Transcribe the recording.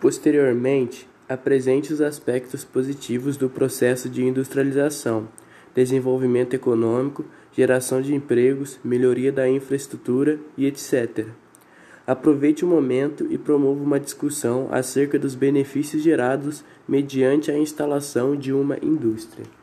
Posteriormente, apresente os aspectos positivos do processo de industrialização, desenvolvimento econômico, geração de empregos, melhoria da infraestrutura e etc. Aproveite o momento e promova uma discussão acerca dos benefícios gerados mediante a instalação de uma indústria.